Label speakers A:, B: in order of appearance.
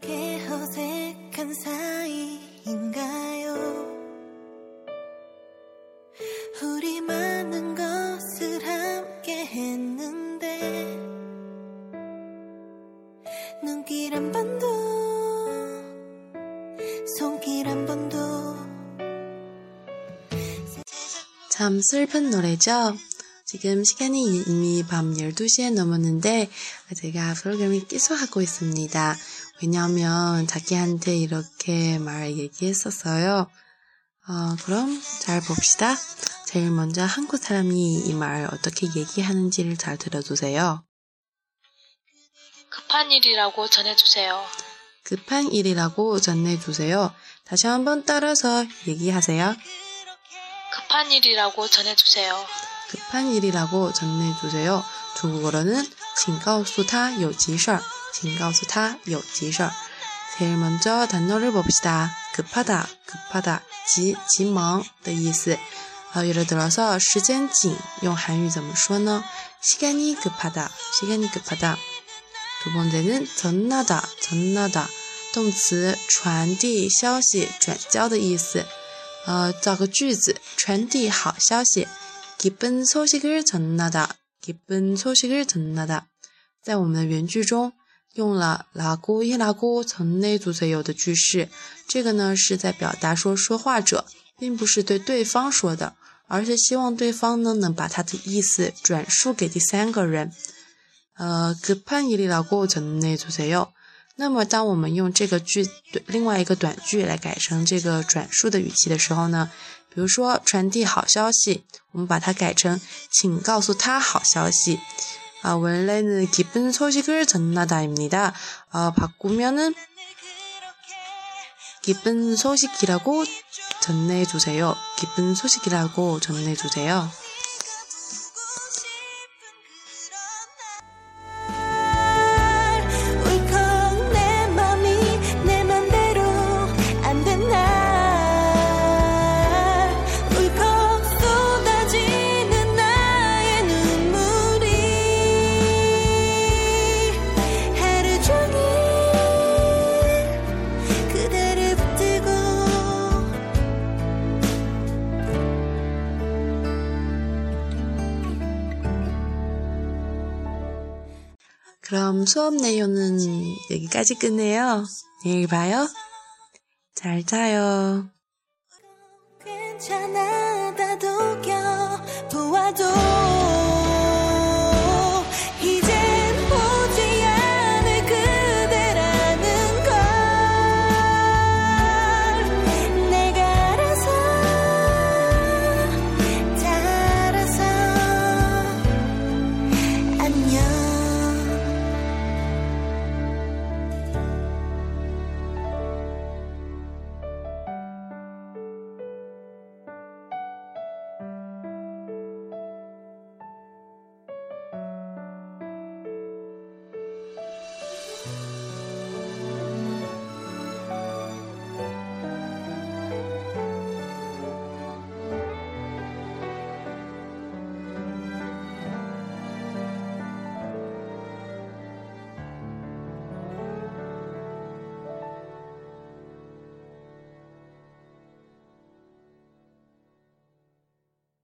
A: 그렇게 어색한 사이인가요? 우리 많은 것을 함께 했는데 눈길 한 번도 손길 한 번도
B: 참 슬픈 노래죠? 지금 시간이 이미 밤 12시에 넘었는데 제가 프로그램을 계속 하고 있습니다. 왜냐하면 자기한테 이렇게 말 얘기했었어요. 어, 그럼 잘 봅시다. 제일 먼저 한국 사람이 이 말 어떻게 얘기하는지를 잘 들어주세요.
C: 급한 일이라고 전해주세요.
B: 급한 일이라고 전해주세요. 다시 한번 따라서 얘기하세요.
C: 급한 일이라고 전해주세요.
B: 급한 일이라고 전해주세요. 중국어로는 请告诉他有急事儿. 请告诉他有急事儿. 제일 먼저 단어를 봅시다. 급하다, 급하다, 急,急忙的意思. 어, 예를 들어서 时间紧用韩语怎么说呢? 시간이 급하다, 시간이 급하다. 두 번째는 전하다, 전하다. 动词传递消息、转交的意思。呃，造个句子，传递好消息。기쁜 소식을 전하다. 기쁜 소식을 전하다. 在我们的原句中 用了라고이라고 전해주세요的句式，这个呢是在表达说说话者并不是对对方说的，而是希望对方呢能把他的意思转述给第三个人。呃，급한일이라고전해주세요。那么，当我们用这个句另外一个短句来改成这个转述的语气的时候呢，比如说传递好消息，我们把它改成请告诉他好消息。 啊，원래는 기쁜 소식을 전하다입니다. 아， 바꾸면은 기쁜 소식이라고 전해주세요 기쁜 소식이라고 전해주세요 그럼 수업 내용은 여기까지 끝내요. 내일 봐요. 잘 자요.
A: 괜찮아 다 알아서 안녕